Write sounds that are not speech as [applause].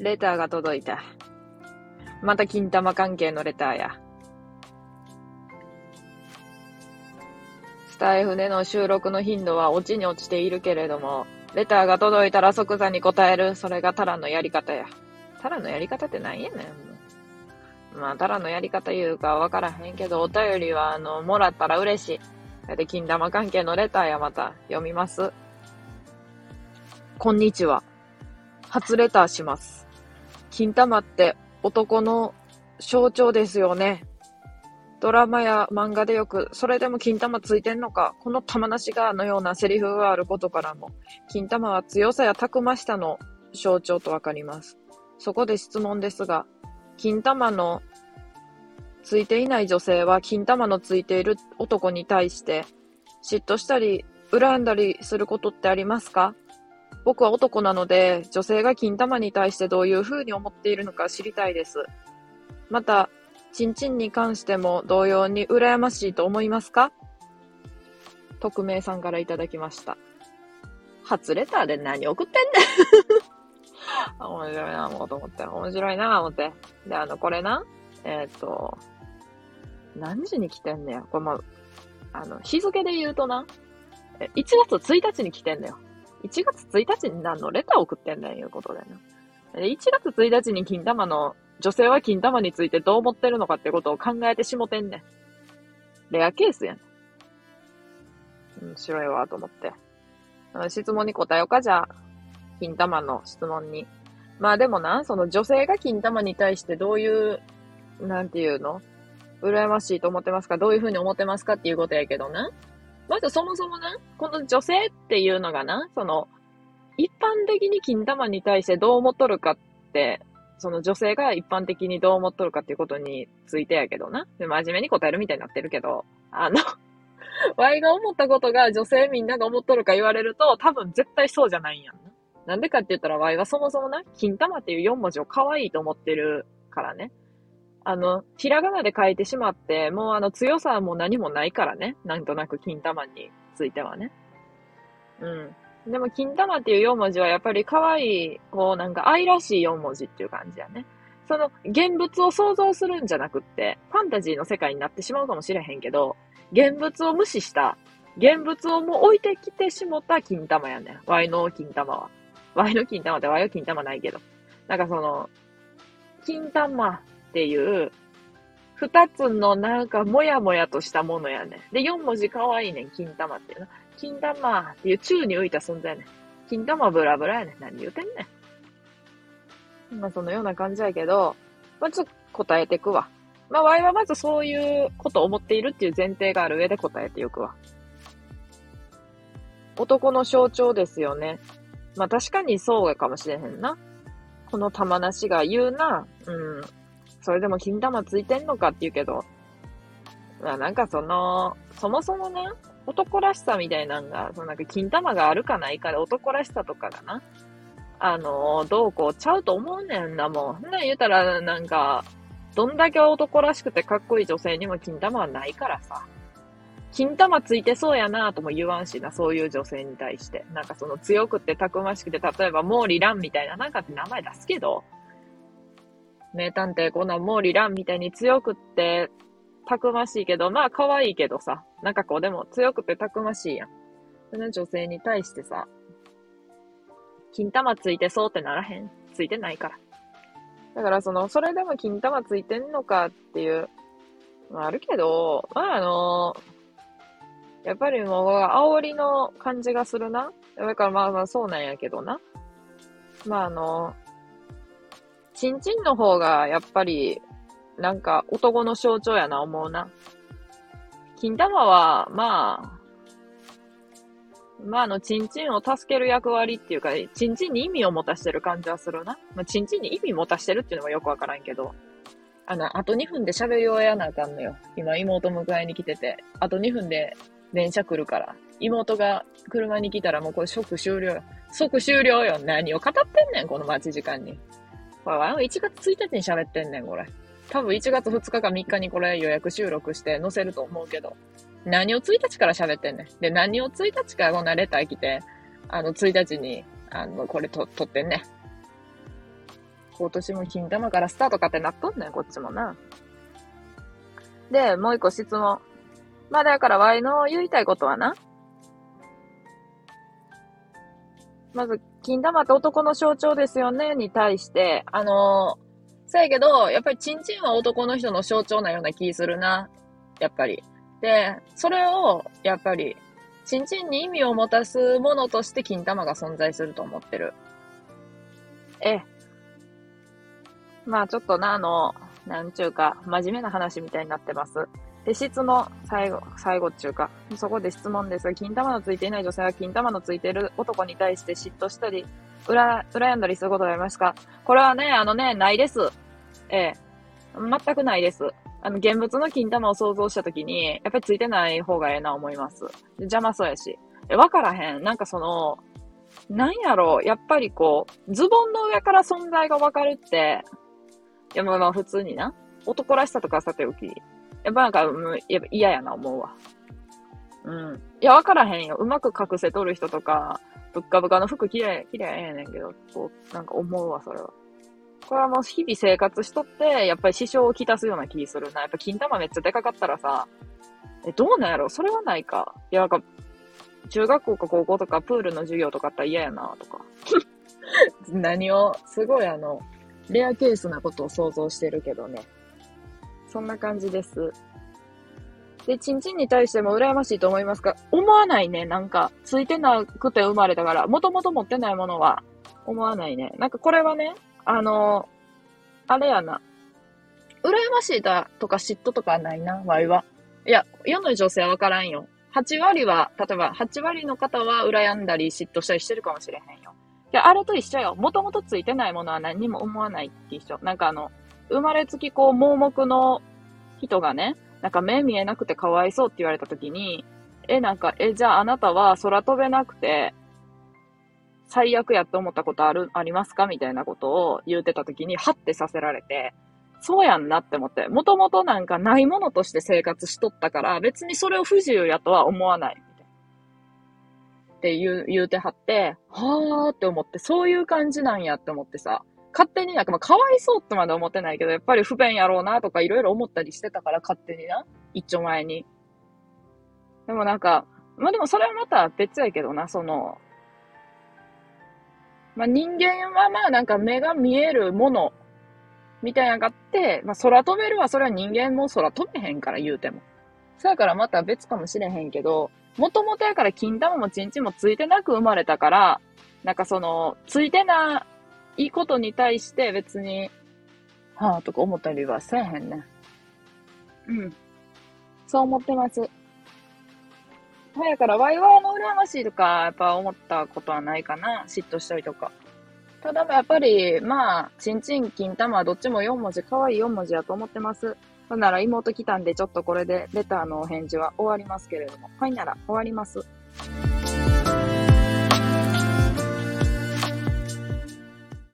レターが届いた。また金玉関係のレターや。スタイフでの収録の頻度は落ちに落ちているけれども、レターが届いたら即座に答える。それがタラのやり方や。タラのやり方って何やねん。まあ、タラのやり方言うかわからへんけど、お便りは、あの、もらったら嬉しい。で、金玉関係のレターやまた読みます。こんにちは。初レターします。金玉って男の象徴ですよね。ドラマや漫画でよく、それでも金玉ついてんのか、この玉なしがのようなセリフがあることからも、金玉は強さやたくましさの象徴とわかります。そこで質問ですが、金玉のついていない女性は金玉のついている男に対して嫉妬したり恨んだりすることってありますか？僕は男なので、女性が金玉に対してどういう風に思っているのか知りたいです。また、チンチンに関しても同様に羨ましいと思いますか？匿名さんからいただきました。初レターで何送ってんねん面白いな、もうと思って。面白いな、思って。で、あの、これな、えっ、と、何時に来てんねや。これもあの、日付で言うとな、1月1日に来てんのよ。1月1日に何のレター送ってんねんいうことだよな。1月1日に金玉の、女性は金玉についてどう思ってるのかってことを考えてしもてんねん。レアケースやん。面白いわ、と思って。質問に答えようか、じゃあ。金玉の質問に。まあでもな、その女性が金玉に対してどういう、なんていうの？羨ましいと思ってますか？どういうふうに思ってますかっていうことやけどな。まずそもそもな、この女性っていうのがな、その、一般的に金玉に対してどう思っとるかって、その女性が一般的にどう思っとるかっていうことについてやけどな。で、真面目に答えるみたいになってるけど、あの [laughs] ワイが思ったことが女性みんなが思っとるか言われると、多分絶対そうじゃないんやんな。んでかって言ったら、ワイはそもそもな、金玉っていう4文字を可愛いと思ってるからね。あの、ひらがなで書いてしまって、もうあの強さも何もないからね。なんとなく金玉についてはね。うん。でも、金玉っていう4文字はやっぱり可愛い、こうなんか愛らしい4文字っていう感じやね。その現物を想像するんじゃなくって、ファンタジーの世界になってしまうかもしれへんけど、現物を無視した、現物をもう置いてきてしもた金玉やね。ワイの金玉は。ワイの金玉ってワイは金玉ないけど。なんかその、金玉っていう、二つのなんかもやもやとしたものやね。で、四文字可愛いねん、金玉っていうな。金玉っていう宙に浮いた存在やねん。金玉ブラブラやねん。何言うてんねん。まあ、そのような感じやけど、まあ、ちょっと答えていくわ。まあ、ワイはまずそういうことを思っているっていう前提がある上で答えていくわ。男の象徴ですよね。まあ確かにそうかもしれへんな。この玉なしが言うな、うん、それでも金玉ついてんのかって言うけど、まあなんかその、そもそもね、男らしさみたいなんが、そのなんか金玉があるかないかで男らしさとかがな、あの、どうこうちゃうと思うねんな、もう。んな言うたら、なんか、どんだけ男らしくてかっこいい女性にも金玉はないからさ。金玉ついてそうやなとも言わんしな、そういう女性に対して。なんかその強くてたくましくて、例えば毛利蘭みたいななんかって名前出すけど、名探偵コナン、毛利蘭みたいに強くって、たくましいけど、まあ可愛いけどさ、なんかこうでも強くてたくましいやん。その女性に対してさ、金玉ついてそうってならへん。ついてないから。だからその、それでも金玉ついてんのかっていう、まああるけど、まああのやっぱりもう、煽りの感じがするな。だからまあまあそうなんやけどな。まああのちんちんの方が、やっぱり、なんか、男の象徴やな、思うな。金玉は、まあ、まあ、あの、ちんちんを助ける役割っていうか、ちんちんに意味を持たしてる感じはするな。まあ、ちんちんに意味持たしてるっていうのもよくわからんけど。あの、あと2分で喋り終えやなあかんのよ。今、妹迎えに来てて。あと2分で電車来るから。妹が車に来たらもうこれ即終了。即終了よ。何を語ってんねん、この待ち時間に。これ、1月1日に喋ってんねん、これ。多分1月2日か3日にこれ予約収録して載せると思うけど。何を1日から喋ってんねん。で、何を1日からこんなレター来て、あの、1日に、あの、これと、撮ってんねん。今年も金玉からスタートかってなっとんねん、こっちもな。で、もう一個質問。まあだから、ワイの言いたいことはな。まず、金玉って男の象徴ですよね、に対して、あのー、そやけど、やっぱりチンチンは男の人の象徴なような気するな。やっぱり。で、それを、やっぱり、チンチンに意味を持たすものとして金玉が存在すると思ってる。え、まあちょっとな、あの、なんちゅうか、真面目な話みたいになってます。で、質問、最後、最後っちゅうか、そこで質問ですが、金玉のついていない女性は金玉のついている男に対して嫉妬したり、うら、羨んだりすることがありますか？これはね、あのね、ないです。ええ。全くないです。あの、現物の金玉を想像したときに、やっぱりついてない方がええな思います。邪魔そうやし。え、わからへん。なんかその、なんやろう、やっぱりこう、ズボンの上から存在がわかるって、いや、まあまあ普通にな。男らしさとかさておき。やっぱなんか、うん、やっぱ嫌やな思うわ。うん。いや、わからへんよ。うまく隠せとる人とか、ぶっかぶかの服綺麗、綺麗ええねんけど、こう、なんか思うわ、それは。これはもう日々生活しとって、やっぱり支障をきたすような気するな。やっぱ金玉めっちゃでかかったらさ、え、どうなんやろ？それはないか。いや、なんか、中学校か高校とかプールの授業とかあったら嫌やな、とか。[laughs] 何を、すごいあの、レアケースなことを想像してるけどね。そんな感じです。で、チンチンに対しても羨ましいと思いますか？思わないね。なんか、ついてなくて生まれたから、もともと持ってないものは思わないね。なんかこれはね、あのあれやな。羨ましいだとか嫉妬とかないな、ワイは。いや、世の女性はわからんよ。8割は、例えば8割の方は羨んだり嫉妬したりしてるかもしれへんよ。いや、あれと一緒よ。もともとついてないものは何にも思わないって一緒。なんかあの、生まれつきこう盲目の人がね、なんか目見えなくてかわいそうって言われた時に、え、なんか、え、じゃああなたは空飛べなくて、最悪やって思ったことある、ありますかみたいなことを言うてた時に、はってさせられて、そうやんなって思って、もともとなんかないものとして生活しとったから、別にそれを不自由やとは思わない。って言う、言うてはって、はーって思って、そういう感じなんやって思ってさ、勝手になんか、まあ、かわいそうってまで思ってないけど、やっぱり不便やろうなとかいろいろ思ったりしてたから、勝手にな。一丁前に。でもなんか、まあでもそれはまた別やけどな、その、まあ人間はまあなんか目が見えるもの、みたいなのがあって、まあ空飛べるはそれは人間も空飛べへんから言うても。そやからまた別かもしれへんけど、もともとやから金玉もチンチンもついてなく生まれたから、なんかその、ついてないことに対して別に、はぁ、とか思ったりはせえへんね。うん。そう思ってます。はやから、ワイワイの羨ましいとか、やっぱ思ったことはないかな。嫉妬したりとか。ただ、やっぱり、まあ、ちんちん、金玉、どっちも4文字、可愛い4文字やと思ってます。ほんなら妹来たんで、ちょっとこれでレターのお返事は終わりますけれども。はいなら終わります。